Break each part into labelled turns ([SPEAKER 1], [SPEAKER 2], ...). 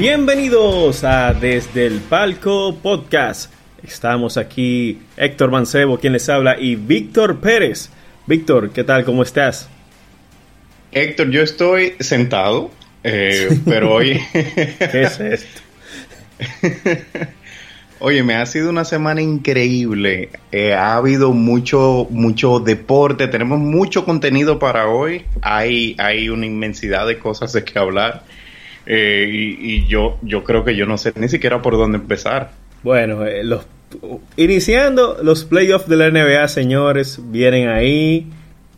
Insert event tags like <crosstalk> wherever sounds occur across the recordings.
[SPEAKER 1] Bienvenidos a Desde el Palco Podcast. Estamos aquí Héctor Mancebo, quien les habla, y Víctor Pérez. Víctor, ¿qué tal? ¿Cómo estás?
[SPEAKER 2] Héctor, yo estoy sentado, eh, pero hoy... <laughs> <laughs>
[SPEAKER 1] ¿Qué es esto?
[SPEAKER 2] Oye, me ha sido una semana increíble. Eh, ha habido mucho, mucho deporte. Tenemos mucho contenido para hoy. Hay, hay una inmensidad de cosas de que hablar. Eh, y, yo, yo creo que yo no sé ni siquiera por dónde empezar.
[SPEAKER 1] Bueno, eh, los, iniciando los playoffs de la NBA, señores, vienen ahí.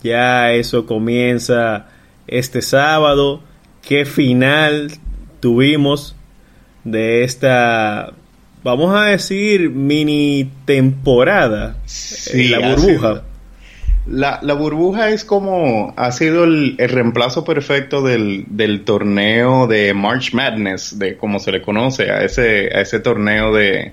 [SPEAKER 1] Ya eso comienza este sábado. ¿Qué final tuvimos de esta vamos a decir, mini temporada.
[SPEAKER 2] Sí, la burbuja. La, la, burbuja es como, ha sido el, reemplazo perfecto del, del, torneo de March Madness, de como se le conoce, a ese, a ese torneo de,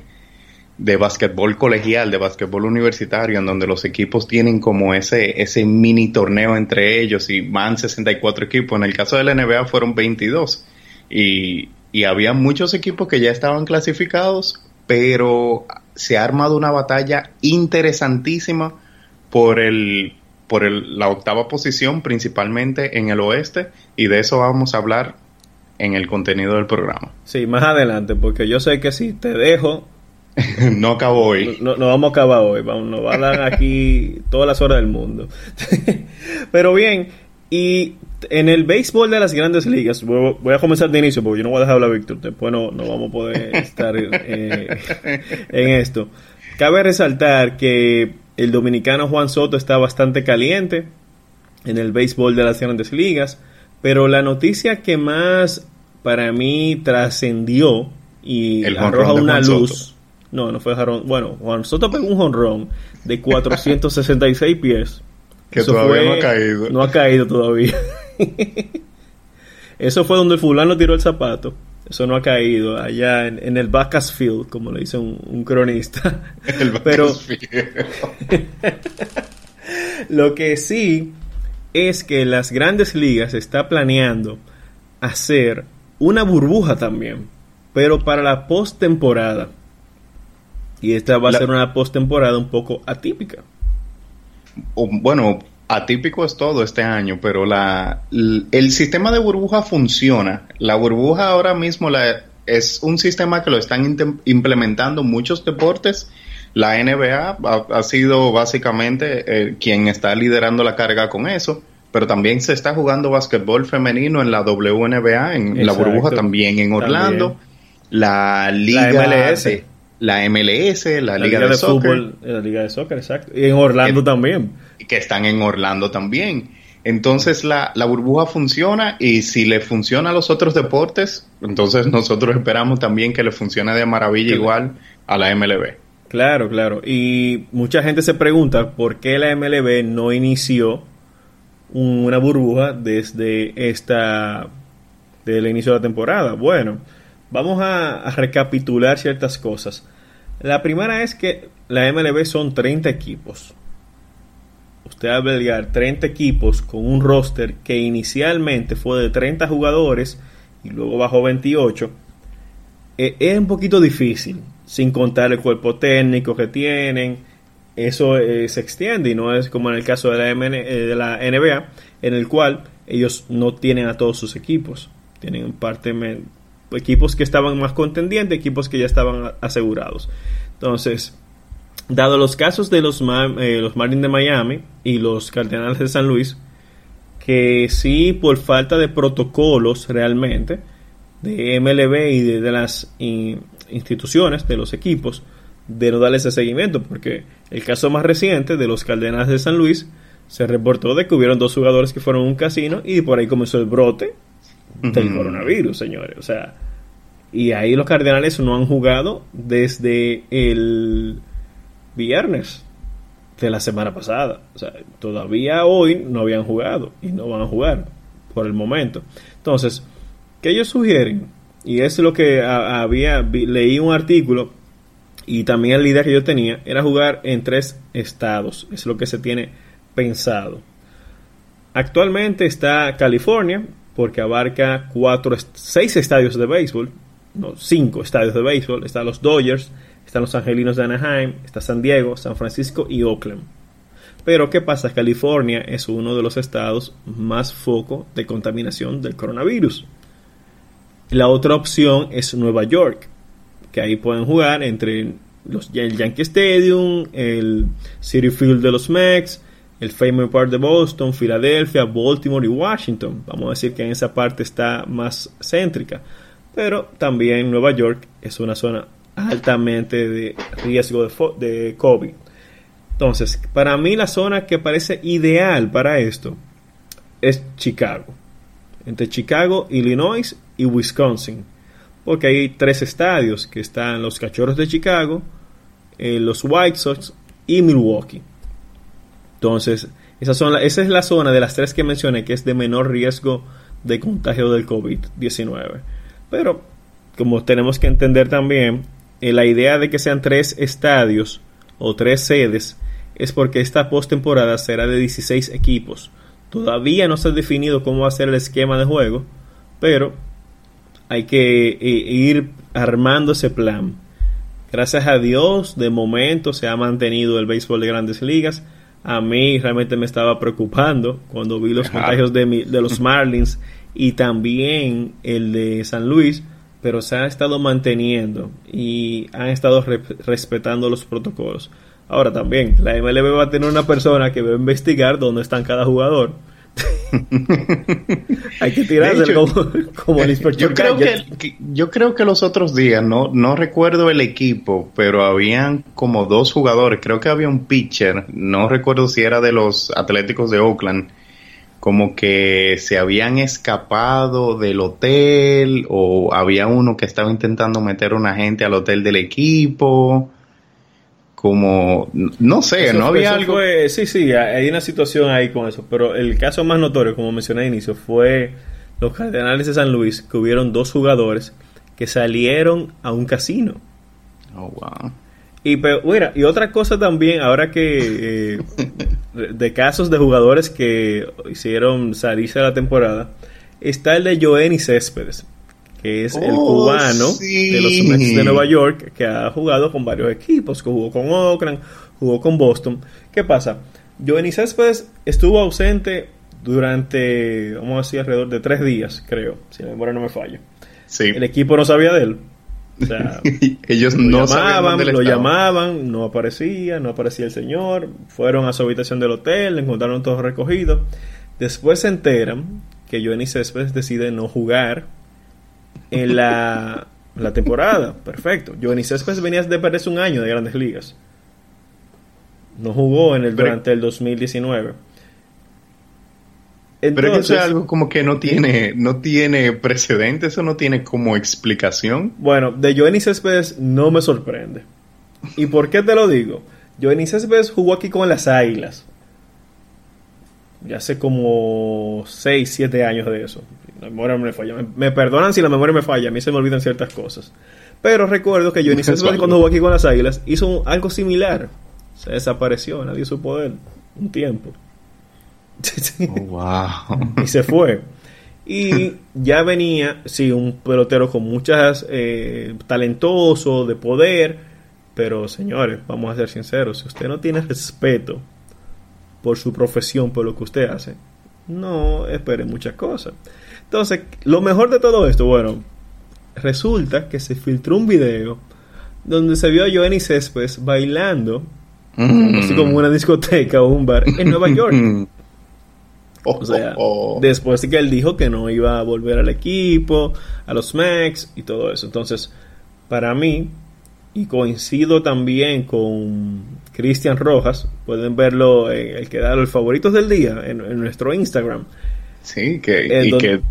[SPEAKER 2] de básquetbol colegial, de básquetbol universitario, en donde los equipos tienen como ese, ese mini torneo entre ellos y van 64 equipos. En el caso de la NBA fueron 22. Y, y había muchos equipos que ya estaban clasificados, pero se ha armado una batalla interesantísima por el por el, la octava posición principalmente en el oeste y de eso vamos a hablar en el contenido del programa.
[SPEAKER 1] Sí, más adelante, porque yo sé que si te dejo... <laughs>
[SPEAKER 2] no acabo hoy.
[SPEAKER 1] No, no, vamos a acabar hoy, vamos, nos va a dar aquí <laughs> todas las horas del mundo. <laughs> Pero bien, y en el béisbol de las grandes ligas, voy, a comenzar de inicio porque yo no voy a dejar hablar a Víctor, después no, no vamos a poder estar eh, en esto. Cabe resaltar que el dominicano Juan Soto está bastante caliente en el béisbol de las grandes ligas, pero la noticia que más para mí trascendió y arroja una luz. No, no fue jarrón. Bueno, Juan Soto pegó un jonrón de 466 pies <laughs>
[SPEAKER 2] que todavía no ha caído.
[SPEAKER 1] No ha caído todavía. <laughs> Eso fue donde el fulano tiró el zapato. Eso no ha caído allá en, el Bakersfield, como le dice un, cronista. <laughs> El Pero <laughs> lo que sí es que las grandes ligas está planeando hacer una burbuja también, pero para la postemporada. Y esta va a ser una postemporada un poco atípica
[SPEAKER 2] bueno, atípico es todo este año, pero la, el sistema de burbuja funciona. La burbuja ahora mismo la, es un sistema que lo están implementando muchos deportes. La NBA ha, sido básicamente eh, quien está liderando la carga con eso, pero también se está jugando basquetbol femenino en la WNBA, en la burbuja también en Orlando. La Liga
[SPEAKER 1] MLS
[SPEAKER 2] la MLS, la, Liga, de, Fútbol,
[SPEAKER 1] la Liga de Soccer, exacto. Y en Orlando también.
[SPEAKER 2] Que están en Orlando también. Entonces la, la, burbuja funciona y si le funciona a los otros deportes, entonces <laughs> nosotros esperamos también que le funcione de maravilla igual a la MLB.
[SPEAKER 1] Claro, claro. Y mucha gente se pregunta por qué la MLB no inició una burbuja desde esta, desde el inicio de la temporada. Bueno, Vamos a, recapitular ciertas cosas. La primera es que la MLB son 30 equipos. Usted albergar 30 equipos con un roster que inicialmente fue de 30 jugadores y luego bajó 28. E, es un poquito difícil, sin contar el cuerpo técnico que tienen. Eso eh, se extiende y no es como en el caso de la, eh, de la NBA, en el cual ellos no tienen a todos sus equipos. Tienen parte equipos que estaban más contendientes, equipos que ya estaban asegurados. Entonces, dado los casos de los, eh, los Marlins de Miami y los Cardenales de San Luis, que sí por falta de protocolos realmente de MLB y de, las instituciones, de los equipos, de no darle ese seguimiento, porque el caso más reciente de los Cardenales de San Luis se reportó de que hubieron dos jugadores que fueron a un casino y por ahí comenzó el brote del coronavirus, señores. O sea, y ahí los Cardenales no han jugado desde el viernes de la semana pasada. O sea, todavía hoy no habían jugado y no van a jugar por el momento. Entonces, ¿qué ellos sugieren? Y es lo que había, leí un artículo y también la idea que yo tenía era jugar en tres estados. Es lo que se tiene pensado. Actualmente está California, porque abarca cuatro, seis estadios de béisbol no, cinco estadios de béisbol. Están los Dodgers, están los Angelinos de Anaheim, está San Diego, San Francisco y Oakland. Pero ¿qué pasa? California es uno de los estados más foco de contaminación del coronavirus. La otra opción es Nueva York, que ahí pueden jugar entre los, el Yankee Stadium, el City Field de los Mex, el Fenway Park de Boston, Filadelfia, Baltimore y Washington. Vamos a decir que en esa parte está más céntrica. Pero también Nueva York es una zona altamente de riesgo de, COVID. Entonces, para mí la zona que parece ideal para esto es Chicago. Entre Chicago, Illinois y Wisconsin. Porque hay tres estadios que están los Cachorros de Chicago, eh, los White Sox y Milwaukee. Entonces, esa, es la zona de las tres que mencioné que es de menor riesgo de contagio del COVID-19. Pero, como tenemos que entender también, la idea de que sean tres estadios o tres sedes es porque esta postemporada será de 16 equipos. Todavía no se ha definido cómo va a ser el esquema de juego, pero hay que eh, ir armando ese plan. Gracias a Dios, de momento se ha mantenido el béisbol de grandes ligas. A mí realmente me estaba preocupando cuando vi los contagios de, de los <laughs> Marlins y también el de San Luis, pero se ha estado manteniendo y han estado respetando los protocolos. Ahora también, la MLB va a tener una persona que va a investigar dónde están cada jugador. <laughs> Hay que tirarse como, el
[SPEAKER 2] inspector. Yo creo que, yo creo que los otros días, no, no recuerdo el equipo, pero habían como dos jugadores. Creo que había un pitcher, no recuerdo si era de los Atléticos de Oakland, como que se habían escapado del hotel o había uno que estaba intentando meter a una gente al hotel del equipo como, no sé, no había algo...
[SPEAKER 1] sí, sí, hay una situación ahí con eso, pero el caso más notorio, como mencioné al inicio, fue los Cardenales de San Luis, que hubieron dos jugadores que salieron a un casino.
[SPEAKER 2] Oh, wow.
[SPEAKER 1] Y, pero, y otra cosa también, ahora que eh, de casos de jugadores que hicieron salirse a la temporada, está el de Joenny Céspedes que es el oh, cubano de los Mets de Nueva York, que ha jugado con varios equipos, que jugó con Oakland, jugó con Boston. ¿Qué pasa? Jovenny Céspedes estuvo ausente durante, vamos a decir, alrededor de tres días, creo, si la memoria no me falla. El equipo no sabía de él. O sea, <laughs>
[SPEAKER 2] ellos no
[SPEAKER 1] llamaban, lo llamaban, no aparecía, no aparecía el señor, fueron a su habitación del hotel, encontraron todo recogido. Después se enteran que Johnny Céspedes decide no jugar en la, la temporada. <laughs> Perfecto. Johnny Céspedes venía de perderse un año de grandes ligas. No jugó en el, durante el 2019.
[SPEAKER 2] Pero eso es algo como que no tiene, no tiene precedente, eso no tiene como explicación.
[SPEAKER 1] Bueno, de Johnny Céspedes no me sorprende. ¿Y por qué te lo digo? Johnny Céspedes jugó aquí con las Águilas. Ya hace como 6, 7 años de eso. La memoria me falla. Me, perdonan si la memoria me falla, a mí se me olvidan ciertas cosas. Pero recuerdo que Johnny <laughs> Céspedes cuando jugó aquí con las Águilas hizo algo similar. Se desapareció, nadie supo de él. Un tiempo. <laughs>
[SPEAKER 2] Oh, wow.
[SPEAKER 1] y se fue. Y ya venía, sí, un pelotero con muchas eh, talentoso, de poder. Pero señores, vamos a ser sinceros, si usted no tiene respeto por su profesión, por lo que usted hace, no espere muchas cosas. Entonces, lo mejor de todo esto, bueno, resulta que se filtró un video donde se vio a Joanny Céspedes bailando, mm. así como una discoteca o un bar en Nueva York. <laughs> o sea, oh, oh. después de que él dijo que no iba a volver al equipo, a los Max y todo eso. Entonces, para mí, y coincido también con Cristian Rojas, pueden verlo en el que da los favoritos del día en, nuestro Instagram.
[SPEAKER 2] Sí, que, y que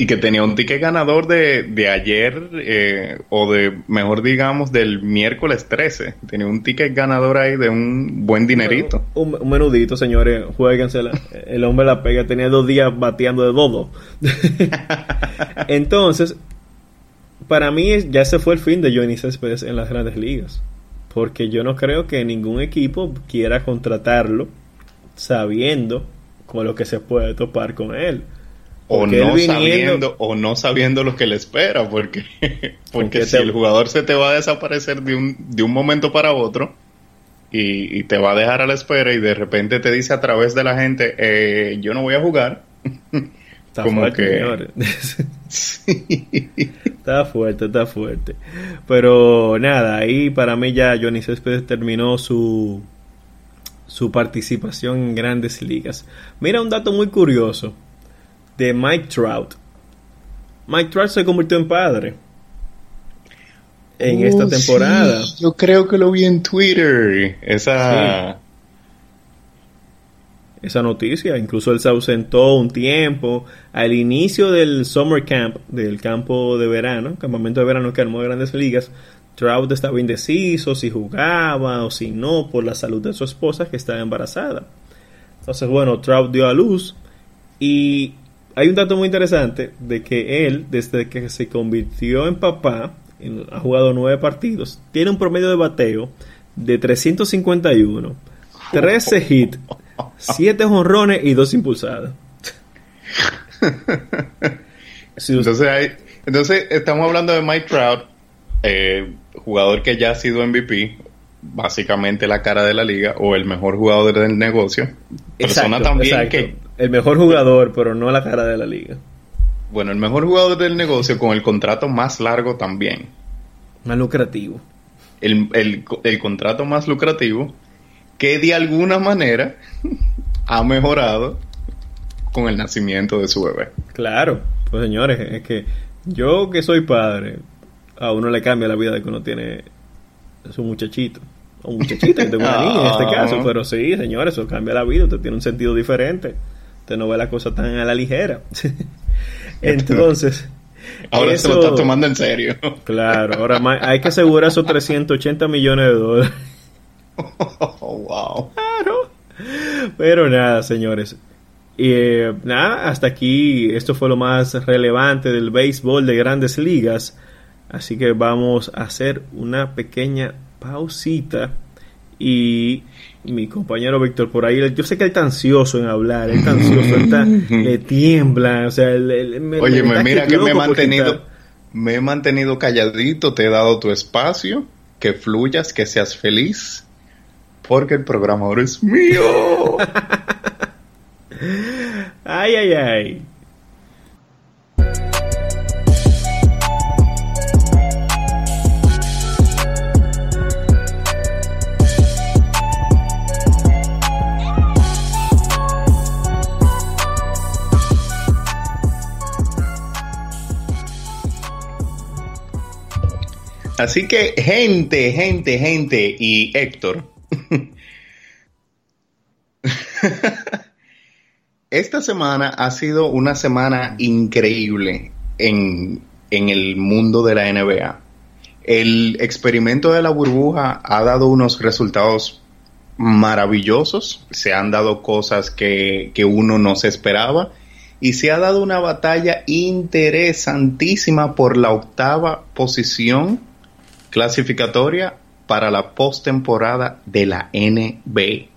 [SPEAKER 2] y que tenía un ticket ganador de, de ayer, eh, o de, mejor digamos, del miércoles 13. Tenía un ticket ganador ahí de un buen dinerito.
[SPEAKER 1] Un, menudito, señores, jueguensela. El hombre la pega, tenía dos días bateando de dodo. <laughs> Entonces, para mí ya se fue el fin de Johnny Céspedes en las grandes ligas. Porque yo no creo que ningún equipo quiera contratarlo sabiendo con lo que se puede topar con él.
[SPEAKER 2] O no sabiendo o no sabiendo lo que le espera porque <laughs> porque si el jugador se te va a desaparecer de un, de un momento para otro y, te va a dejar a la espera y de repente te dice a través de la gente eh, yo no voy a jugar <laughs>
[SPEAKER 1] está fuerte, <laughs> está fuerte está fuerte. Pero nada ahí para mí ya Johnny Céspedes terminó su su participación en grandes ligas. Mira un dato muy curioso de Mike Trout. Mike Trout se convirtió en padre en esta oh, temporada.
[SPEAKER 2] yo creo que lo vi en Twitter. Esa.
[SPEAKER 1] Esa noticia. Incluso él se ausentó un tiempo. Al inicio del Summer Camp, del campo de verano, campamento de verano que armó de grandes ligas, Trout estaba indeciso si jugaba o si no por la salud de su esposa que estaba embarazada. Entonces, bueno, Trout dio a luz y hay un dato muy interesante de que él, desde que se convirtió en papá, ha jugado nueve partidos, tiene un promedio de bateo de 351, 13 <laughs> hits, 7 jonrones y 2 impulsadas. <laughs>
[SPEAKER 2] entonces, entonces, estamos hablando de Mike Trout, eh, jugador que ya ha sido MVP, básicamente la cara de la liga o el mejor jugador del negocio. Persona también que
[SPEAKER 1] el mejor jugador, pero no la cara de la liga.
[SPEAKER 2] Bueno, el mejor jugador del negocio con el contrato más largo también.
[SPEAKER 1] Más lucrativo.
[SPEAKER 2] El, el contrato más lucrativo que de alguna manera <laughs> ha mejorado con el nacimiento de su bebé.
[SPEAKER 1] Claro, pues señores, es que yo que soy padre, a uno le cambia la vida de que uno tiene su muchachito. O muchachita, que tengo una <laughs> niña en este caso, ah. pero sí, señores, eso cambia la vida, usted tiene un sentido diferente no ve la cosa tan a la ligera. <laughs> Entonces... <laughs>
[SPEAKER 2] Ahora se lo está tomando en serio. <laughs>
[SPEAKER 1] Claro, ahora hay que asegurar esos 380 millones de dólares.
[SPEAKER 2] wow.
[SPEAKER 1] Claro. Pero nada, señores. Y eh, nada, hasta aquí esto fue lo más relevante del béisbol de grandes ligas. Así que vamos a hacer una pequeña pausita y mi compañero Víctor por ahí, yo sé que él está ansioso en hablar, él está ansioso, está, le tiembla, o sea,
[SPEAKER 2] Oye, mira que me he mantenido, me he mantenido calladito, te he dado tu espacio, que fluyas, que seas feliz, porque el programa ahora es mío. <laughs>
[SPEAKER 1] ay, ay, ay.
[SPEAKER 2] Así que, gente, gente, gente, y Héctor. <laughs> Esta semana ha sido una semana increíble en, el mundo de la NBA. El experimento de la burbuja ha dado unos resultados maravillosos, se han dado cosas que, que uno no se esperaba y se ha dado una batalla interesantísima por la octava posición clasificatoria para la postemporada de la NBA.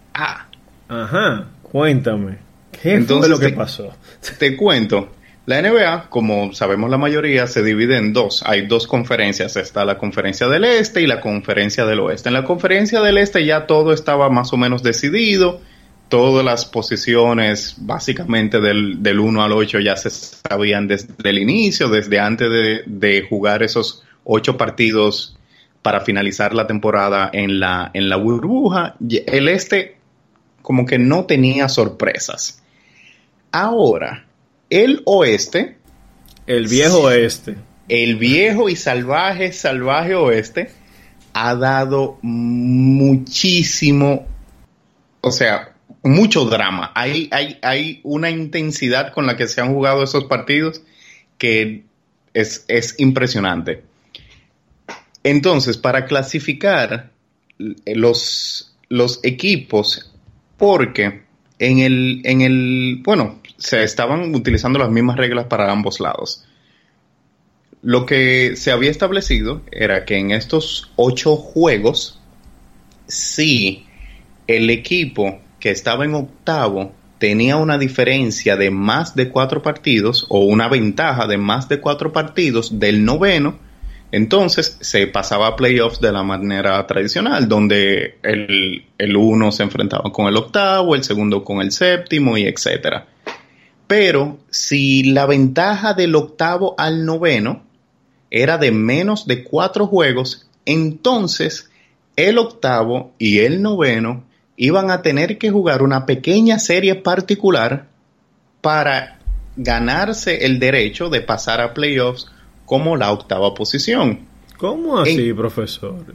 [SPEAKER 1] Ajá, cuéntame. ¿Qué Entonces, fue lo que pasó? <laughs>
[SPEAKER 2] Te cuento. La NBA, como sabemos la mayoría, se divide en dos. Hay dos conferencias. Está la conferencia del Este y la conferencia del Oeste. En la conferencia del Este ya todo estaba más o menos decidido. Todas las posiciones, básicamente del, del 1 al 8, ya se sabían desde el inicio, desde antes de, de jugar esos ocho partidos para finalizar la temporada en la, en la burbuja. El este como que no tenía sorpresas. Ahora, el oeste.
[SPEAKER 1] El viejo oeste.
[SPEAKER 2] El viejo y salvaje, salvaje oeste ha dado muchísimo, o sea, mucho drama. Hay, hay, hay una intensidad con la que se han jugado esos partidos que es, es impresionante. Entonces, para clasificar los, los equipos, porque en el, en el, bueno, se estaban utilizando las mismas reglas para ambos lados. Lo que se había establecido era que en estos ocho juegos, si el equipo que estaba en octavo tenía una diferencia de más de cuatro partidos o una ventaja de más de cuatro partidos del noveno, entonces se pasaba a playoffs de la manera tradicional, donde el, el uno se enfrentaba con el octavo, el segundo con el séptimo y etcétera. Pero si la ventaja del octavo al noveno era de menos de cuatro juegos, entonces el octavo y el noveno iban a tener que jugar una pequeña serie particular para ganarse el derecho de pasar a playoffs como la octava posición.
[SPEAKER 1] ¿Cómo así, profesor?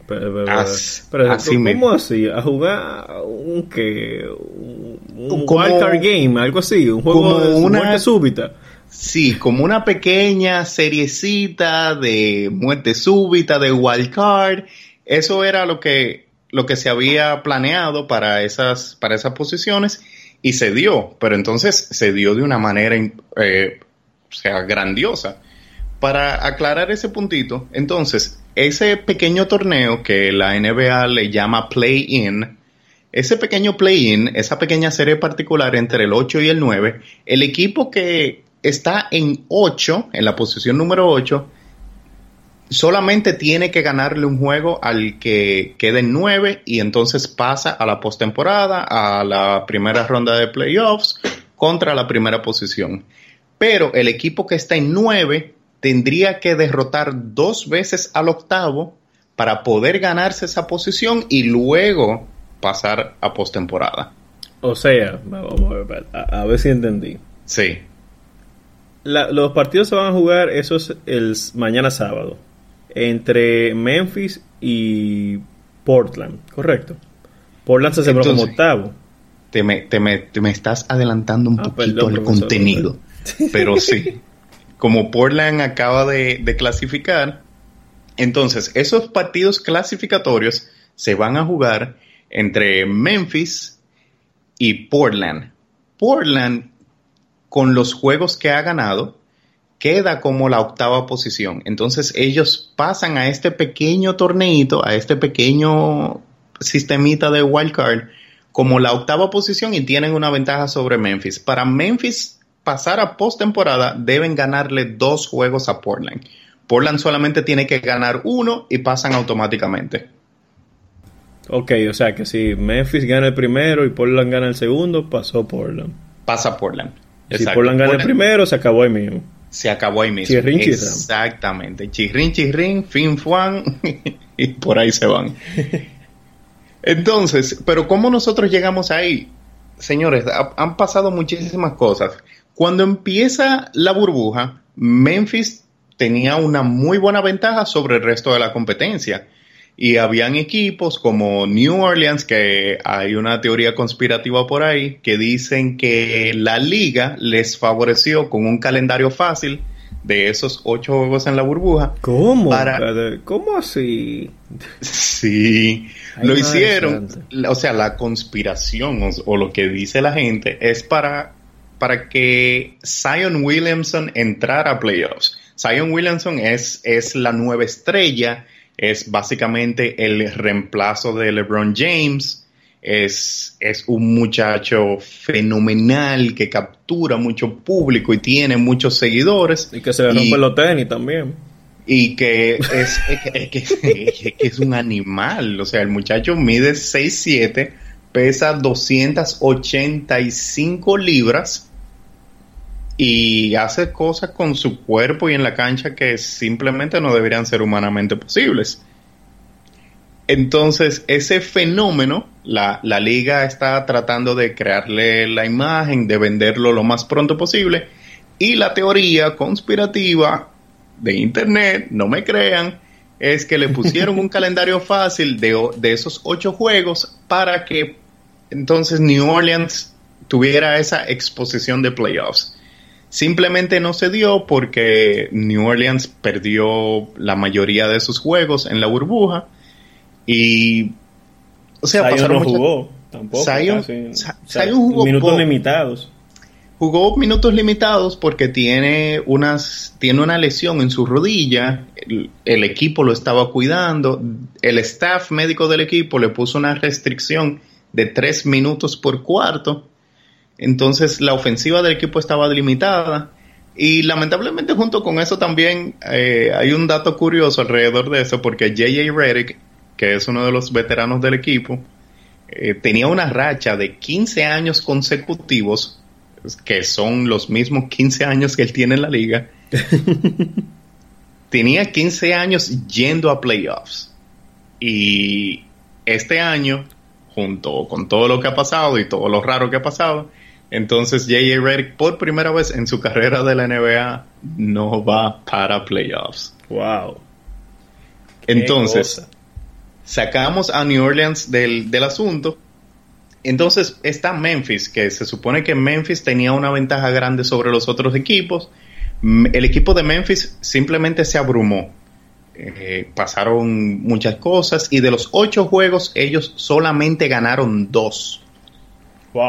[SPEAKER 1] ¿Cómo así? ¿A jugar un qué? Un, wildcard game, algo así, un juego de una, muerte súbita.
[SPEAKER 2] Sí, como una pequeña seriecita de muerte súbita, de wildcard. Eso era lo que lo que se había planeado para esas, para esas posiciones y se dio, pero entonces se dio de una manera, eh, o sea, grandiosa. Para aclarar ese puntito, entonces, ese pequeño torneo que la NBA le llama play-in, ese pequeño play-in, esa pequeña serie particular entre el 8 y el 9, el equipo que está en 8, en la posición número 8, solamente tiene que ganarle un juego al que quede en 9 y entonces pasa a la postemporada, a la primera ronda de playoffs contra la primera posición. Pero el equipo que está en 9 tendría que derrotar dos veces al octavo para poder ganarse esa posición y luego pasar a postemporada.
[SPEAKER 1] O sea, vamos a ver, a, ver si entendí.
[SPEAKER 2] Sí.
[SPEAKER 1] los partidos se van a jugar, eso es el mañana sábado entre Memphis y Portland, correcto. Portland se cerró como octavo.
[SPEAKER 2] Te me, te, me, te me, estás adelantando un ah, poquito el contenido. Pero sí, <laughs> como Portland acaba de, clasificar, entonces esos partidos clasificatorios se van a jugar entre Memphis y Portland. Portland, con los juegos que ha ganado, queda como la octava posición. Entonces ellos pasan a este pequeño torneito, a este pequeño sistemita de wildcard, como la octava posición y tienen una ventaja sobre Memphis. Para Memphis pasar a postemporada deben ganarle dos juegos a Portland. Portland solamente tiene que ganar uno y pasan automáticamente.
[SPEAKER 1] Ok, o sea que si Memphis gana el primero y Portland gana el segundo, pasó Portland.
[SPEAKER 2] Pasa Portland.
[SPEAKER 1] Si Portland gana el primero, se acabó ahí mismo
[SPEAKER 2] se acabó ahí mismo.
[SPEAKER 1] Chirrin,
[SPEAKER 2] Exactamente. Chirrin, chirrin, fin, fuan, <laughs> y por ahí se van. Entonces, pero ¿cómo nosotros llegamos ahí? Señores, han pasado muchísimas cosas. Cuando empieza la burbuja, Memphis tenía una muy buena ventaja sobre el resto de la competencia. Y habían equipos como New Orleans, que hay una teoría conspirativa por ahí, que dicen que la liga les favoreció con un calendario fácil de esos ocho juegos en la burbuja.
[SPEAKER 1] ¿Cómo? ¿Cómo así?
[SPEAKER 2] Sí, lo hicieron. O sea, la conspiración o, lo que dice la gente es para, para que Zion Williamson entrara a playoffs. Zion Williamson es, es la nueva estrella es básicamente el reemplazo de LeBron James. Es, es, un muchacho fenomenal que captura mucho público y tiene muchos seguidores.
[SPEAKER 1] Y que se le rompe los tenis también.
[SPEAKER 2] Y <laughs> que es, que, es un animal. O sea, el muchacho mide 6'7, pesa 285 libras y hace cosas con su cuerpo y en la cancha que simplemente no deberían ser humanamente posibles. Entonces, ese fenómeno, la, la, liga está tratando de crearle la imagen, de venderlo lo más pronto posible, y la teoría conspirativa de Internet, no me crean, es que le <laughs> pusieron un calendario fácil de, de esos ocho juegos para que entonces New Orleans tuviera esa exposición de playoffs. Simplemente no se dio porque New Orleans perdió la mayoría de sus juegos en la burbuja y
[SPEAKER 1] o sea, pasaron no jugó tampoco.
[SPEAKER 2] jugó
[SPEAKER 1] minutos limitados.
[SPEAKER 2] Jugó minutos limitados porque tiene unas tiene una lesión en su rodilla, el, el equipo lo estaba cuidando, el staff médico del equipo le puso una restricción de tres minutos por cuarto Entonces la ofensiva del equipo estaba delimitada. Y lamentablemente junto con eso también eh, hay un dato curioso alrededor de eso, porque JJ Redick, que es uno de los veteranos del equipo, eh, tenía una racha de 15 años consecutivos, que son los mismos 15 años que él tiene en la liga. <laughs> tenía 15 años yendo a playoffs. Y este año, junto con todo lo que ha pasado y todo lo raro que ha pasado, entonces J.J. Redick por primera vez en su carrera de la NBA no va para playoffs.
[SPEAKER 1] Wow.
[SPEAKER 2] Entonces, sacamos a New Orleans del, del asunto. Entonces está Memphis, que se supone que Memphis tenía una ventaja grande sobre los otros equipos. El equipo de Memphis simplemente se abrumó. Eh, pasaron muchas cosas y de los ocho juegos ellos solamente ganaron dos.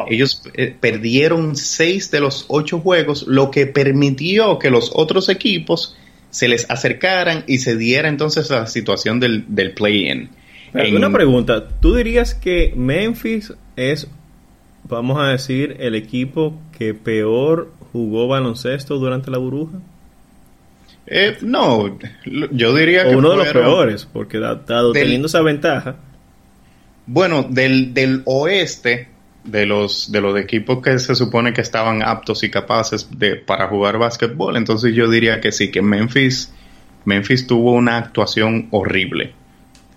[SPEAKER 2] Ellos eh, perdieron seis de los ocho juegos, lo que permitió que los otros equipos se les acercaran y se diera entonces la situación del, play-in.
[SPEAKER 1] Una pregunta, ¿tú dirías que Memphis es, vamos a decir, el equipo que peor jugó baloncesto durante la burbuja?
[SPEAKER 2] Eh, no, yo diría
[SPEAKER 1] que... Uno de los peores, porque dado teniendo esa ventaja.
[SPEAKER 2] Bueno, del, del oeste, de los, de los equipos que se supone que estaban aptos y capaces de, para jugar básquetbol. Entonces yo diría que sí, que Memphis, Memphis tuvo una actuación horrible.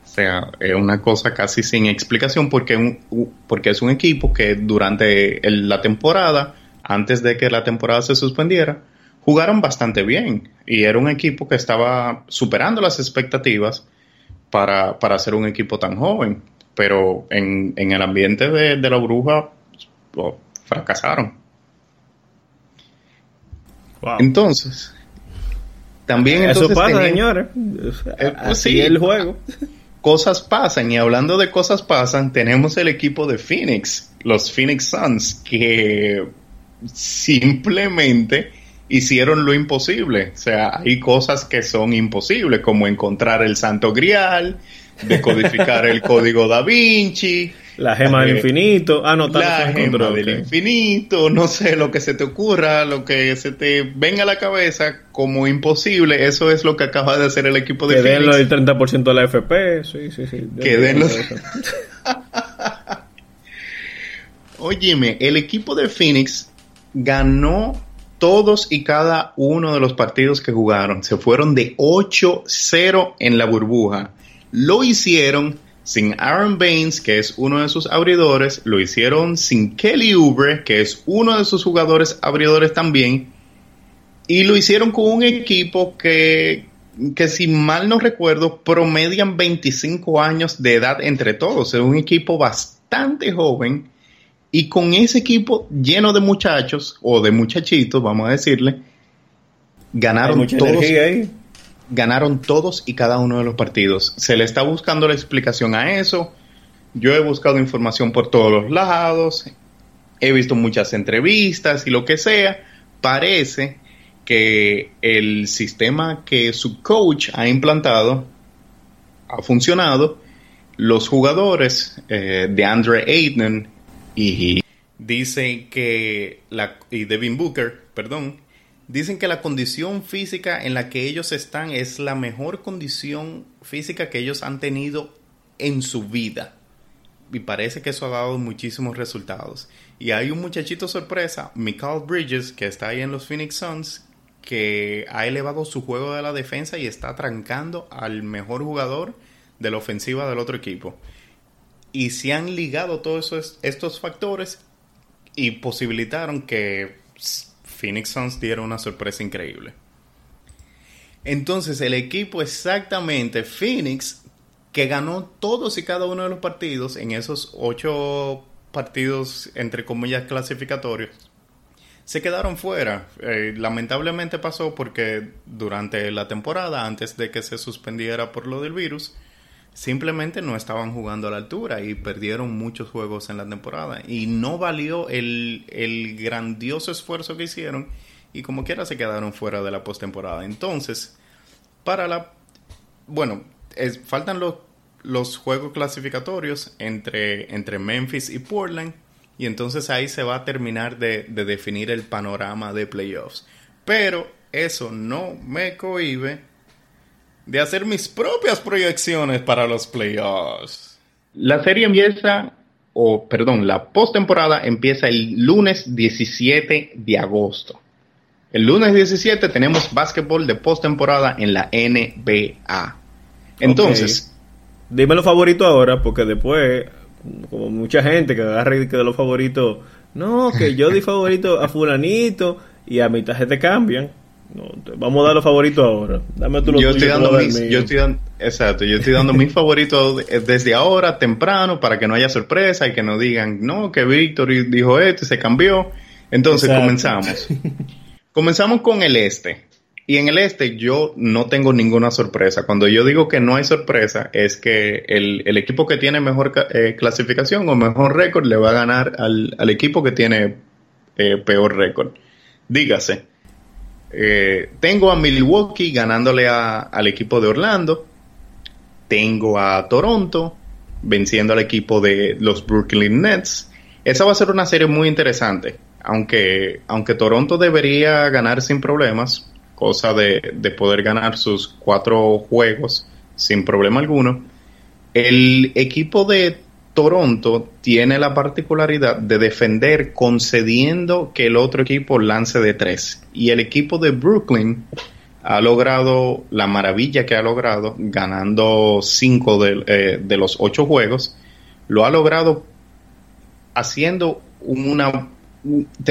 [SPEAKER 2] O sea, es una cosa casi sin explicación porque, porque es un equipo que durante la temporada, antes de que la temporada se suspendiera, jugaron bastante bien. Y era un equipo que estaba superando las expectativas para, para ser un equipo tan joven pero en, en el ambiente de, la bruja oh, fracasaron. Entonces, también
[SPEAKER 1] eso pasa, señores. Eh, pues sí, el juego. <laughs>
[SPEAKER 2] Cosas pasan y hablando de cosas pasan, tenemos el equipo de Phoenix, los Phoenix Suns, que simplemente hicieron lo imposible. O sea, hay cosas que son imposibles, como encontrar el Santo Grial, decodificar el código da Vinci.
[SPEAKER 1] La gema del eh, infinito. Ah, no,
[SPEAKER 2] la gema del infinito. No sé, lo que se te ocurra, lo que se te venga a la cabeza como imposible. Eso es lo que acaba de hacer el equipo de
[SPEAKER 1] Que den el 30% de la FP. Sí, sí, sí.
[SPEAKER 2] Que den los... <laughs> Óyeme, el equipo de Phoenix ganó todos y cada uno de los partidos que jugaron. Se fueron de 8-0 en la burbuja. Lo hicieron sin Aaron Baines, que es uno de sus abridores, lo hicieron sin Kelly Oubre, que es uno de sus jugadores abridores también, y lo hicieron con un equipo que, que si mal no recuerdo, promedian 25 años de edad entre todos. Es un equipo bastante joven y con ese equipo lleno de muchachos o de muchachitos, vamos a decirle, ganaron todos ganaron todos y cada uno de los partidos. Se le está buscando la explicación a eso. Yo he buscado información por todos los lados, he visto muchas entrevistas y lo que sea. Parece que el sistema que su coach ha implantado ha funcionado. Los jugadores eh, de Andre Ayton y que y Devin Booker, perdón, Dicen que la condición física en la que ellos están es la mejor condición física que ellos han tenido en su vida. Y parece que eso ha dado muchísimos resultados. Y hay un muchachito sorpresa, Michael Bridges, que está ahí en los Phoenix Suns, que ha elevado su juego de la defensa y está trancando al mejor jugador de la ofensiva del otro equipo. Y se han ligado todos estos factores y posibilitaron que Phoenix Suns dieron una sorpresa increíble. Entonces el equipo exactamente, Phoenix, que ganó todos y cada uno de los partidos en esos ocho partidos, entre comillas, clasificatorios, se quedaron fuera. Eh, lamentablemente pasó porque durante la temporada, antes de que se suspendiera por lo del virus, simplemente no estaban jugando a la altura y perdieron muchos juegos en la temporada. Y no valió el, el grandioso esfuerzo que hicieron y como quiera se quedaron fuera de la postemporada. Entonces, para la... Bueno, faltan los, los juegos clasificatorios entre, entre Memphis y Portland y entonces ahí se va a terminar de, de definir el panorama de playoffs. Pero eso no me cohibe de hacer mis propias proyecciones para los playoffs. La serie empieza, o perdón, la postemporada empieza el lunes 17 de agosto. El lunes 17 tenemos básquetbol de postemporada en la NBA. Entonces,
[SPEAKER 1] dime lo favorito ahora, porque después, como mucha gente que agarra y que de los favoritos, no, que yo di <laughs> favorito a fulanito y a mitad te cambian. Vamos a dar los favoritos ahora. Dame tú
[SPEAKER 2] yo estoy dando mis, yo estoy dando, exacto, yo estoy dando mis <laughs> favoritos desde ahora, temprano, para que no haya sorpresa y que no digan, no, que Víctor dijo esto y se cambió. Entonces comenzamos. <laughs> Comenzamos con el este. Y en el este yo no tengo ninguna sorpresa. Cuando yo digo que no hay sorpresa, es que el, equipo que tiene mejor eh, clasificación o mejor récord le va a ganar al, equipo que tiene eh, peor récord. Dígase, eh, tengo a Milwaukee ganándole al equipo de Orlando. Tengo a Toronto venciendo al equipo de los Brooklyn Nets. Esa va a ser una serie muy interesante aunque, aunque Toronto debería ganar sin problemas, cosa de, poder ganar sus cuatro juegos sin problema alguno, el equipo de Toronto tiene la particularidad de defender concediendo que el otro equipo lance de tres. Y el equipo de Brooklyn ha logrado la maravilla que ha logrado, ganando cinco de, eh, los ocho juegos, lo ha logrado haciendo una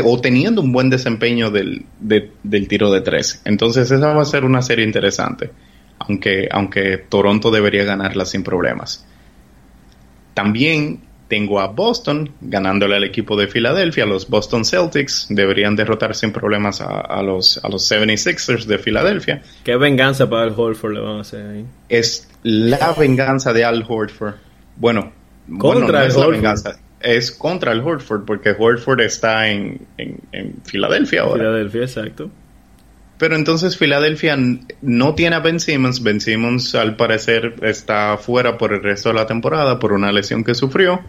[SPEAKER 2] o teniendo un buen desempeño del, del tiro de tres. Entonces esa va a ser una serie interesante, aunque, aunque Toronto debería ganarla sin problemas. También tengo a Boston ganándole al equipo de Filadelfia, los Boston Celtics deberían derrotar sin problemas a, los, a los 76ers de Filadelfia.
[SPEAKER 1] ¿Qué venganza para Al Horford le van a hacer ahí?
[SPEAKER 2] Es la venganza de Al Horford. Bueno, contra es la venganza es contra el Horford, porque Horford está en, en, Filadelfia ahora.
[SPEAKER 1] Filadelfia, exacto.
[SPEAKER 2] Pero entonces Filadelfia no tiene a Ben Simmons. Ben Simmons al parecer está fuera por el resto de la temporada por una lesión que sufrió.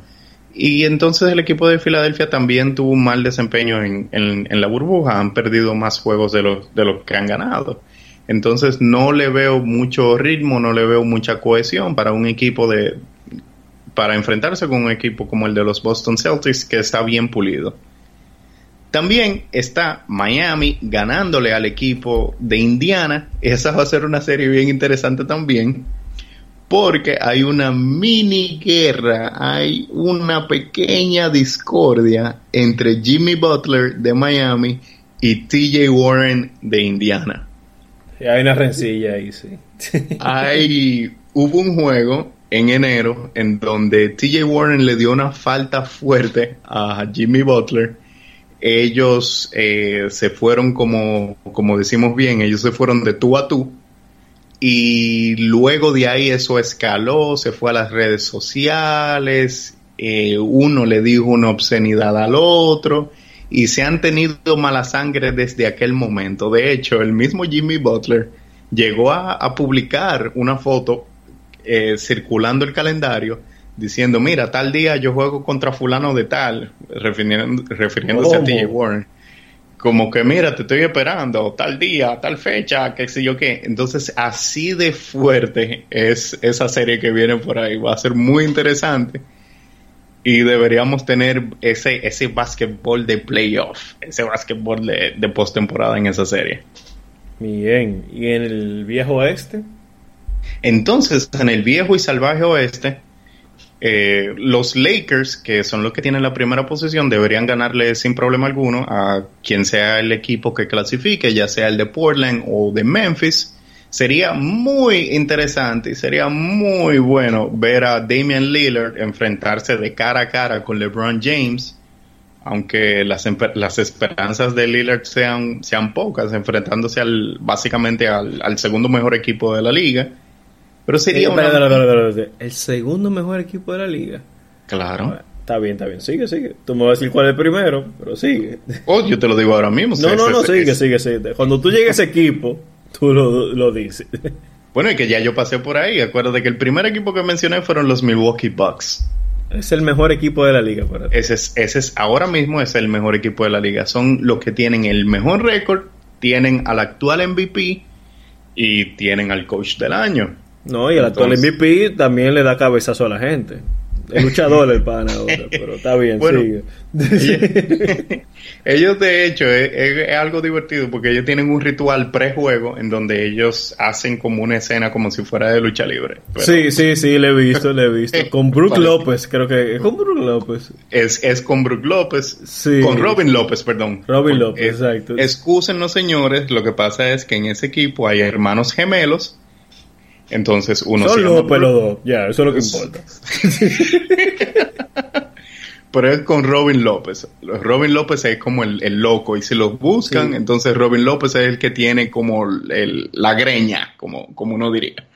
[SPEAKER 2] Y entonces el equipo de Filadelfia también tuvo un mal desempeño en, en, la burbuja. Han perdido más juegos de los, de los que han ganado. Entonces no le veo mucho ritmo, no le veo mucha cohesión para un equipo de, para enfrentarse con un equipo como el de los Boston Celtics que está bien pulido. También está Miami ganándole al equipo de Indiana. Esa va a ser una serie bien interesante también. Porque hay una mini guerra, hay una pequeña discordia entre Jimmy Butler de Miami y TJ Warren de Indiana.
[SPEAKER 1] hay una rencilla ahí, sí. <laughs>
[SPEAKER 2] hay, hubo un juego en enero en donde TJ Warren le dio una falta fuerte a Jimmy Butler. Ellos eh, se fueron como, como decimos bien, ellos se fueron de tú a tú. Y luego de ahí eso escaló, se fue a las redes sociales, eh, uno le dijo una obscenidad al otro y se han tenido mala sangre desde aquel momento. De hecho, el mismo Jimmy Butler llegó a publicar una foto eh, circulando el calendario diciendo, mira, tal día yo juego contra fulano de tal, refiriéndose a TJ Warren. Como que, mira, te estoy esperando, tal día, tal fecha, qué sé yo qué. Entonces, así de fuerte es esa serie que viene por ahí. Va a ser muy interesante. Y deberíamos tener ese, ese básquetbol de playoff, ese básquetbol de, de postemporada en esa serie.
[SPEAKER 1] Bien, ¿y en el viejo oeste?
[SPEAKER 2] Entonces, en el viejo y salvaje oeste, eh, los Lakers, que son los que tienen la primera posición, deberían ganarle sin problema alguno a quien sea el equipo que clasifique, ya sea el de Portland o de Memphis. Sería muy interesante y sería muy bueno ver a Damian Lillard enfrentarse de cara a cara con LeBron James, aunque las, las esperanzas de Lillard sean, sean pocas, enfrentándose al, básicamente al segundo mejor equipo de la liga pero sería
[SPEAKER 1] el segundo mejor equipo de la liga.
[SPEAKER 2] Claro.
[SPEAKER 1] Está bien, está bien. Sigue, sigue. Tú me vas a decir cuál es el primero, pero sigue.
[SPEAKER 2] Oh, yo te lo digo ahora mismo.
[SPEAKER 1] No, no, no, sigue, sigue, sigue. Cuando tú llegues a ese equipo, tú lo, lo dices.
[SPEAKER 2] Bueno, y que ya yo pasé por ahí. Acuérdate que el primer equipo que mencioné fueron los Milwaukee Bucks.
[SPEAKER 1] Es el mejor equipo de la liga para
[SPEAKER 2] Ese es, ese es, ahora mismo es el mejor equipo de la liga. Son los que tienen el mejor récord, tienen al actual MVP y tienen al coach del año.
[SPEAKER 1] No, y el actual MVP también le da cabezazo a la gente. El luchador el pana ahora, <laughs> pero está bien, sigue. <laughs>
[SPEAKER 2] ellos de hecho es, algo divertido porque ellos tienen un ritual pre-juego en donde ellos hacen como una escena como si fuera de lucha libre.
[SPEAKER 1] Sí, sí, sí, le he visto, le he visto. <laughs> Con Brook López, creo que es con Brook López.
[SPEAKER 2] Es, es con Brook López. Sí. Con Robin López, perdón.
[SPEAKER 1] Robin López, exacto.
[SPEAKER 2] los señores, lo que pasa es que en ese equipo hay hermanos gemelos entonces uno
[SPEAKER 1] Son los dos, ya, eso es lo que importa. <laughs>
[SPEAKER 2] Pero es con Robin López. Robin López es como el, loco y si lo buscan, entonces Robin López es el que tiene como la greña, como, como uno diría.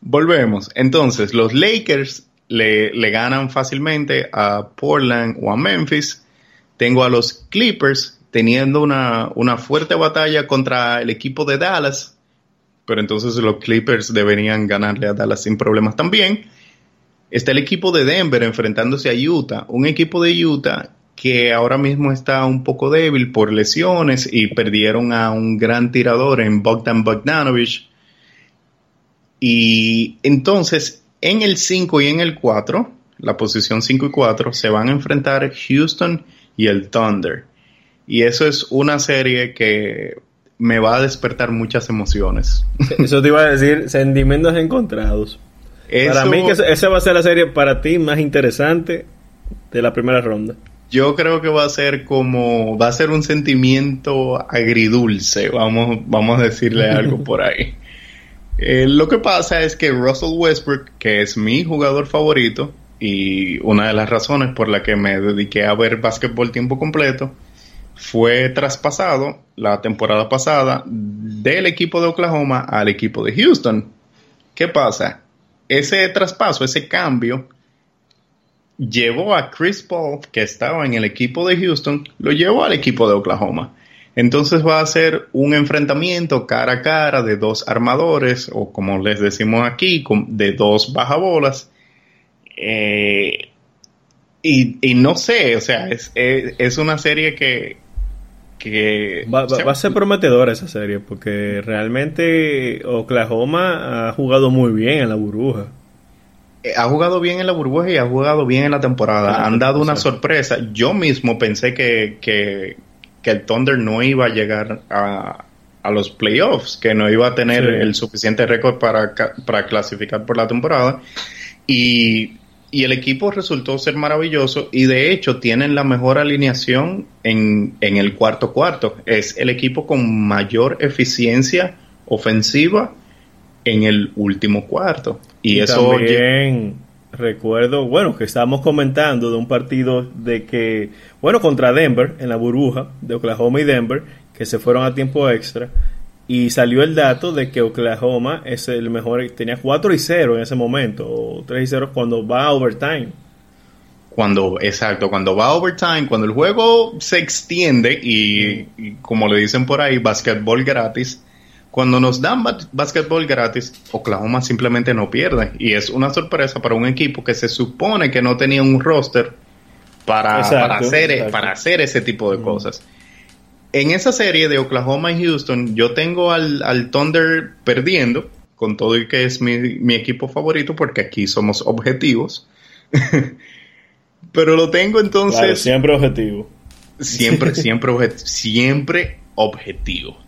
[SPEAKER 2] Volvemos. Entonces, los Lakers le, le ganan fácilmente a Portland o a Memphis. Tengo a los Clippers teniendo una, una fuerte batalla contra el equipo de Dallas pero entonces los Clippers deberían ganarle a Dallas sin problemas también. Está el equipo de Denver enfrentándose a Utah, un equipo de Utah que ahora mismo está un poco débil por lesiones y perdieron a un gran tirador en Bogdan Bogdanovich. Y entonces en el 5 y en el 4, la posición 5 y 4, se van a enfrentar Houston y el Thunder. Y eso es una serie que me va a despertar muchas emociones. <laughs>
[SPEAKER 1] Eso te iba a decir, sentimientos encontrados. Para mí que esa va a ser la serie para ti más interesante de la primera ronda.
[SPEAKER 2] Yo creo que va a ser como, va a ser un sentimiento agridulce, vamos, vamos a decirle algo <laughs> por ahí. Eh, lo que pasa es que Russell Westbrook, que es mi jugador favorito y una de las razones por la que me dediqué a ver básquetbol tiempo completo, fue traspasado la temporada pasada del equipo de Oklahoma al equipo de Houston. ¿Qué pasa? Ese traspaso, ese cambio, llevó a Chris Paul, que estaba en el equipo de Houston, lo llevó al equipo de Oklahoma. Entonces va a ser un enfrentamiento cara a cara de dos armadores, o como les decimos aquí, de dos bajabolas. Eh, y, no sé, o sea, es una serie que, que
[SPEAKER 1] va, a ser prometedora esa serie porque realmente Oklahoma ha jugado muy bien en la burbuja.
[SPEAKER 2] Eh, ha jugado bien en la burbuja y ha jugado bien en la temporada. Han dado una sorpresa. Yo mismo pensé que, que, el Thunder no iba a llegar a, a los playoffs, que no iba a tener el suficiente récord para, para clasificar por la temporada. Y y el equipo resultó ser maravilloso y de hecho tienen la mejor alineación en, el cuarto cuarto. Es el equipo con mayor eficiencia ofensiva en el último cuarto.
[SPEAKER 1] Y, eso también recuerdo, bueno, que estábamos comentando de un partido de que, bueno, contra Denver en la burbuja de Oklahoma y Denver, que se fueron a tiempo extra y salió el dato de que Oklahoma es el mejor, tenía 4 y 0 en ese momento, o 3 y 0 cuando va a overtime.
[SPEAKER 2] Cuando, exacto, cuando va a overtime, cuando el juego se extiende y, como le dicen por ahí, basquetbol gratis, cuando nos dan basquetbol gratis, Oklahoma simplemente no pierde. Y es una sorpresa para un equipo que se supone que no tenía un roster para, para, hacer, para hacer ese tipo de cosas en esa serie de Oklahoma y Houston, yo tengo al, Thunder perdiendo, con todo y que es mi, equipo favorito, porque aquí somos objetivos. <laughs> Pero lo tengo entonces.
[SPEAKER 1] siempre objetivo.
[SPEAKER 2] Siempre, <laughs> siempre, siempre objetivo.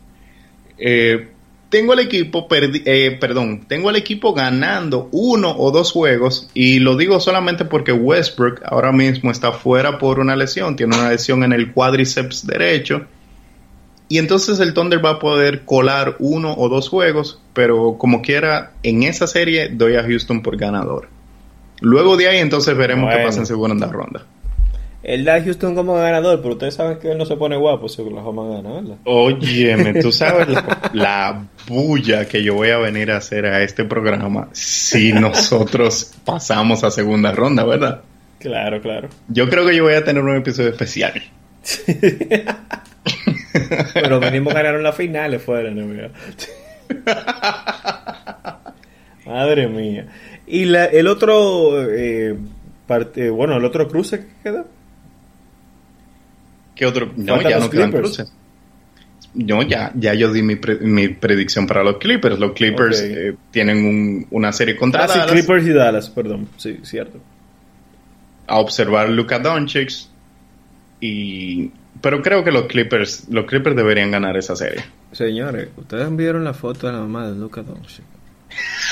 [SPEAKER 2] Eh, tengo el equipo, eh, perdón, tengo el equipo ganando uno o dos juegos y lo digo solamente porque Westbrook ahora mismo está fuera por una lesión, tiene una lesión en el cuádriceps derecho y entonces el Thunder va a poder colar uno o dos juegos, pero como quiera, en esa serie doy a Houston por ganador. Luego de ahí entonces veremos qué pasa en segunda ronda.
[SPEAKER 1] Él da a Houston como ganador, pero ustedes saben que él no se pone guapo si Oklahoma gana, ¿verdad?
[SPEAKER 2] Óyeme, tú sabes <laughs> la, bulla que yo voy a venir a hacer a este programa si nosotros pasamos a segunda ronda, ¿verdad?
[SPEAKER 1] Claro, claro.
[SPEAKER 2] Yo creo que yo voy a tener un episodio especial. <laughs>
[SPEAKER 1] Pero venimos ganaron las finales fuera, ¿no? Madre mía. Y la, el otro eh, parte, bueno, el otro cruce que queda.
[SPEAKER 2] ¿Qué otro? No, ya no quedan cruces. No, ya, ya yo di mi, mi predicción para los Clippers. Los Clippers eh, tienen una serie contra
[SPEAKER 1] ah, Dallas. Sí, Clippers y Dallas, perdón. Sí, cierto.
[SPEAKER 2] A observar Luka Doncic y pero creo que los Clippers, los Clippers deberían ganar esa serie.
[SPEAKER 1] Señores, ustedes vieron la foto de la mamá de Luka Doncic.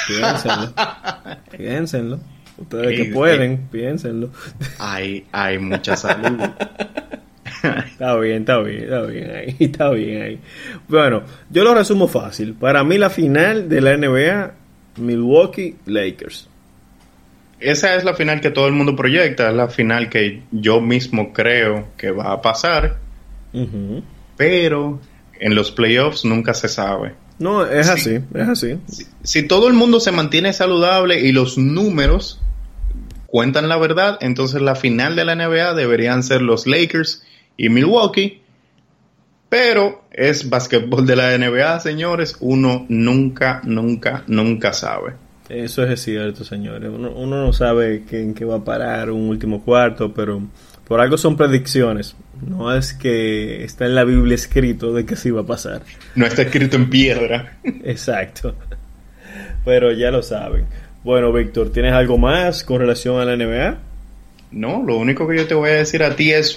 [SPEAKER 1] Piénsenlo. <laughs> piénsenlo. Ustedes que pueden, piénsenlo.
[SPEAKER 2] Hay, hay mucha salud. <laughs>
[SPEAKER 1] está bien, está bien, está bien ahí, está bien ahí. Bueno, yo lo resumo fácil. Para mí la final de la NBA, Milwaukee Lakers.
[SPEAKER 2] Esa es la final que todo el mundo proyecta, es la final que yo mismo creo que va a pasar. Pero en los playoffs nunca se sabe.
[SPEAKER 1] No, es así, es así.
[SPEAKER 2] Si, todo el mundo se mantiene saludable y los números cuentan la verdad, entonces la final de la NBA deberían ser los Lakers y Milwaukee. Pero es básquetbol de la NBA, señores. Uno nunca, nunca, nunca sabe.
[SPEAKER 1] Eso es cierto, señores. Uno, uno no sabe en qué va a parar un último cuarto, pero por algo son predicciones. No es que está en la Biblia escrito de que sí va a pasar.
[SPEAKER 2] No está escrito en piedra.
[SPEAKER 1] Exacto. Pero ya lo saben. Bueno, Víctor, ¿tienes algo más con relación a la NBA?
[SPEAKER 2] No, lo único que yo te voy a decir a ti es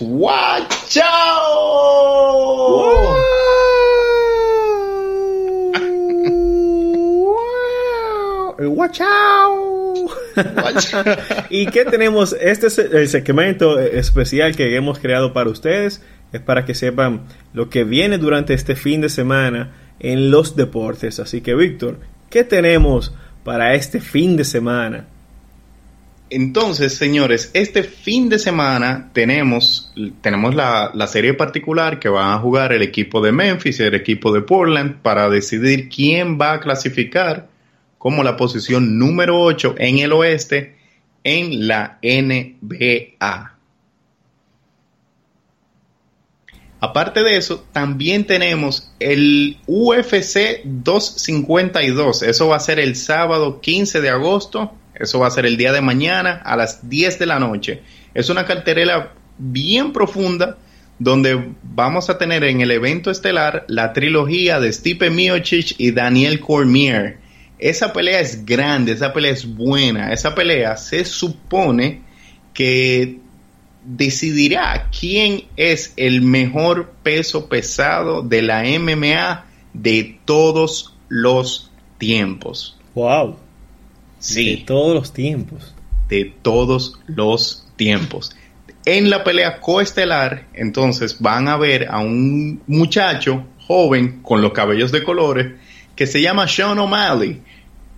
[SPEAKER 2] ¡Watch
[SPEAKER 1] Watch <laughs> ¿Y qué tenemos? Este es el segmento especial que hemos creado para ustedes. Es para que sepan lo que viene durante este fin de semana en los deportes. Así que, Víctor, ¿qué tenemos para este fin de semana?
[SPEAKER 2] Entonces, señores, este fin de semana tenemos, tenemos la, la, serie particular que van a jugar el equipo de Memphis y el equipo de Portland para decidir quién va a clasificar como la posición número 8 en el oeste en la NBA. Aparte de eso, también tenemos el UFC 252. Eso va a ser el sábado 15 de agosto. Eso va a ser el día de mañana a las 10 de la noche. Es una carterela bien profunda donde vamos a tener en el evento estelar la trilogía de Stipe Miocic y Daniel Cormier esa pelea es grande, esa pelea es buena, esa pelea se supone que decidirá quién es el mejor peso pesado de la MMA de todos los tiempos.
[SPEAKER 1] Wow. Sí. De todos los tiempos.
[SPEAKER 2] De todos los tiempos. En la pelea coestelar, entonces van a ver a un muchacho joven con los cabellos de colores que se llama Sean O'Malley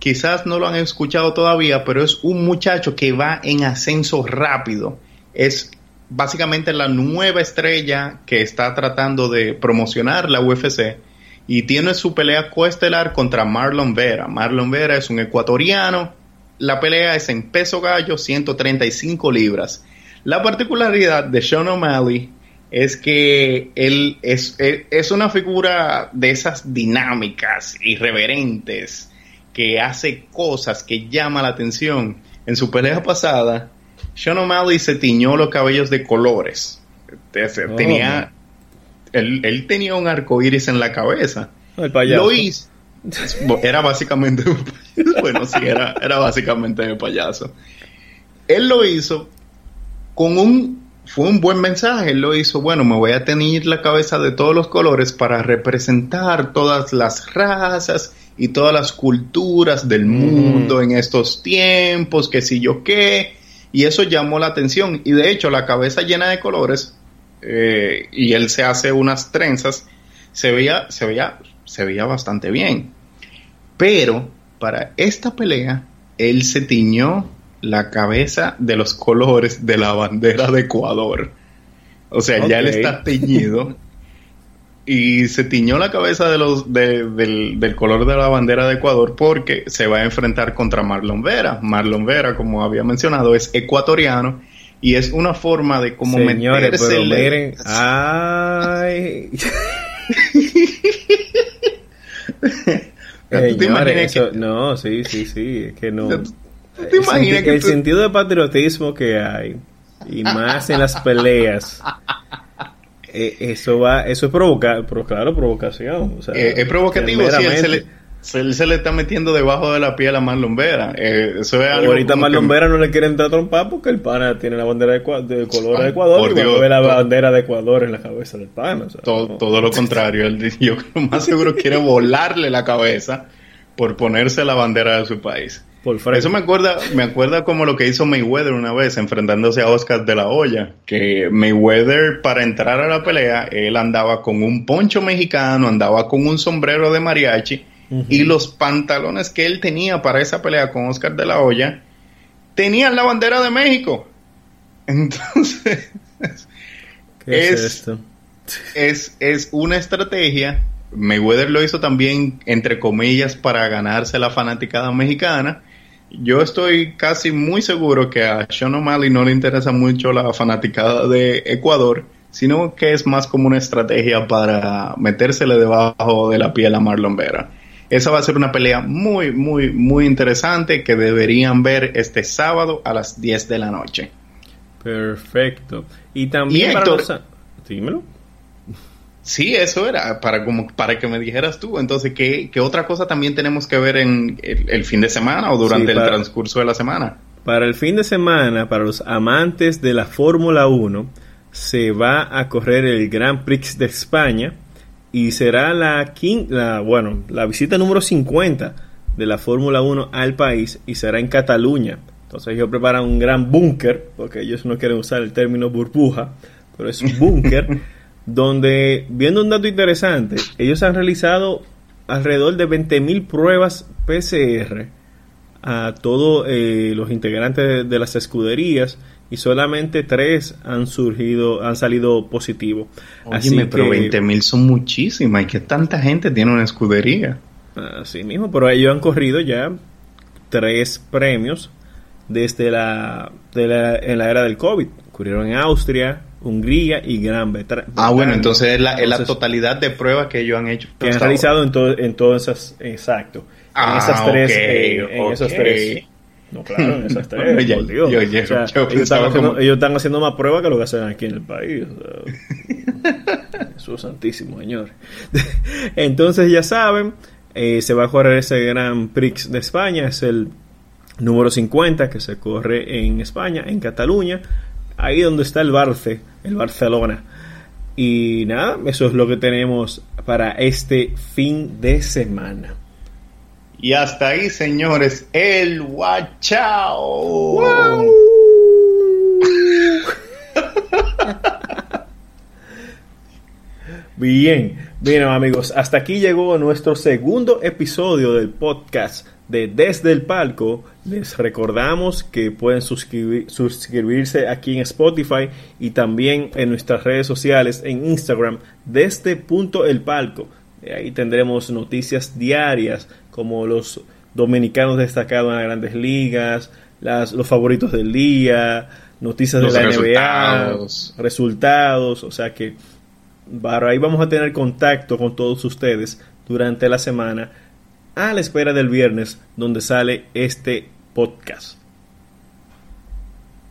[SPEAKER 2] quizás no lo han escuchado todavía, pero es un muchacho que va en ascenso rápido. Es básicamente la nueva estrella que está tratando de promocionar la UFC y tiene su pelea coestelar contra Marlon Vera. Marlon Vera es un ecuatoriano. La pelea es en peso gallo, 135 libras. La particularidad de Sean O'Malley es que él es, es una figura de esas dinámicas, irreverentes, que hace cosas que llama la atención. En su pelea pasada, Sean O'Malley se tiñó los cabellos de colores. Oh. Tenía, él, tenía un arco iris en la cabeza.
[SPEAKER 1] El payaso.
[SPEAKER 2] Lo hizo. <laughs> Era básicamente, bueno, sí, era, era básicamente el payaso. Él lo hizo con un, fue un buen mensaje. Él lo hizo, bueno, me voy a teñir la cabeza de todos los colores para representar todas las razas y todas las culturas del mundo en estos tiempos, que si yo qué, y eso llamó la atención. Y de hecho, la cabeza llena de colores, eh, y él se hace unas trenzas, se veía, se veía, se veía bastante bien. Pero para esta pelea, él se tiñó la cabeza de los colores de la bandera de Ecuador. O sea, ya él está teñido <laughs> y se tiñó la cabeza de los, del, color de la bandera de Ecuador porque se va a enfrentar contra Marlon Vera. Marlon Vera, como había mencionado, es ecuatoriano y es una forma de como
[SPEAKER 1] Señores, meterse ay. <laughs> no, sí, sí, sí, es que no. ¿Te imaginas el, que el sentido de patriotismo que hay, y más en las peleas, eh, eso va, eso es provocar, pero claro, provocación.
[SPEAKER 2] Eh, es provocativo, sí, él se, le, se le está metiendo debajo de la piel a Marlon Vera. Eh, eso es algo
[SPEAKER 1] ahorita Marlon Vera no le quiere entrar a trompar porque el pana tiene la bandera de, de color de Ecuador y ve la bandera de Ecuador en la cabeza del pana.
[SPEAKER 2] todo, todo, lo contrario, él <laughs> yo más seguro quiere volarle la cabeza por ponerse la bandera de su país. Eso me acuerda, me acuerda como lo que hizo Mayweather una vez enfrentándose a Oscar de la Hoya, que Mayweather para entrar a la pelea, él andaba con un poncho mexicano, andaba con un sombrero de mariachi y los pantalones que él tenía para esa pelea con Oscar de la Hoya tenían la bandera de México. <laughs> Entonces, ¿Qué es, esto? es, es una estrategia. Mayweather lo hizo también, entre comillas, para ganarse la fanaticada mexicana yo estoy casi muy seguro que a Sean O'Malley no le interesa mucho la fanaticada de Ecuador, sino que es más como una estrategia para metérsele debajo de la piel a Marlon Vera. Esa va a ser una pelea muy, muy, muy interesante que deberían ver este sábado a las 10 de la noche.
[SPEAKER 1] Perfecto. Y también para los... Dímelo.
[SPEAKER 2] Sí, eso era, para, como, para que me dijeras tú. Entonces, ¿qué, qué otra cosa también tenemos que ver en el, fin de semana o durante el transcurso de la semana?
[SPEAKER 1] Para el fin de semana, para los amantes de la Fórmula 1, se va a correr el Grand Prix de España y será la, la, bueno, la visita número 50 de la Fórmula 1 al país y será en Cataluña. Entonces ellos preparan un gran búnker, porque ellos no quieren usar el término burbuja, pero es un <laughs> búnker. Donde, viendo un dato interesante, ellos han realizado alrededor de 20.000 pruebas PCR a todos eh, los integrantes de, las escuderías y solamente tres han surgido, han salido positivos.
[SPEAKER 2] Oye, pero 20.000 son muchísimas y que tanta gente tiene una escudería.
[SPEAKER 1] Así mismo, pero ellos han corrido ya tres premios desde la, de la, en la era del COVID. Ocurrieron en Austria, Hungría y Gran Bretaña.
[SPEAKER 2] Ah, bueno, entonces es la, es la totalidad de pruebas que ellos han hecho.
[SPEAKER 1] Que han realizado en, en todas esas, exacto. en ah, esas tres, eh, en esas tres. No, claro, en esas tres. ellos, están haciendo, más pruebas que lo que hacen aquí en el país. <laughs> Jesús santísimo, señor. <laughs> Entonces, ya saben, eh, se va a jugar ese Gran Prix de España. Es el número 50 que se corre en España, en Cataluña ahí donde está el Barce, el Barcelona. Y nada, eso es lo que tenemos para este fin de semana.
[SPEAKER 2] Y hasta ahí, señores, el guachao. <laughs>
[SPEAKER 1] Bien, bien amigos, hasta aquí llegó nuestro segundo episodio del podcast de Desde el Palco. Les recordamos que pueden suscribirse aquí en Spotify y también en nuestras redes sociales, en Instagram, desde punto el palco. Ahí tendremos noticias diarias como los dominicanos destacados en las grandes ligas, las, los favoritos del día, noticias de la NBA, resultados, o sea que ahí vamos a tener contacto con todos ustedes durante la semana a la espera del viernes donde sale este podcast.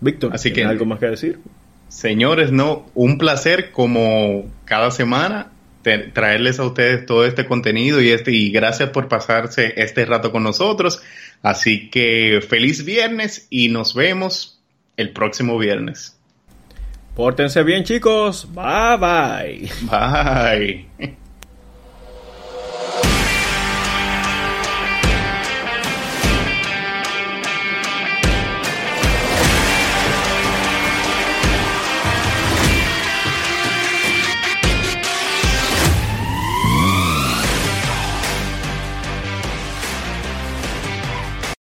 [SPEAKER 1] Víctor, Así que, ¿algo más que decir?
[SPEAKER 2] Señores, no, un placer como cada semana traerles a ustedes todo este contenido y este y gracias por pasarse este rato con nosotros. Así que feliz viernes y nos vemos el próximo viernes.
[SPEAKER 1] Pórtense bien, chicos. Bye bye.
[SPEAKER 2] Bye. <laughs>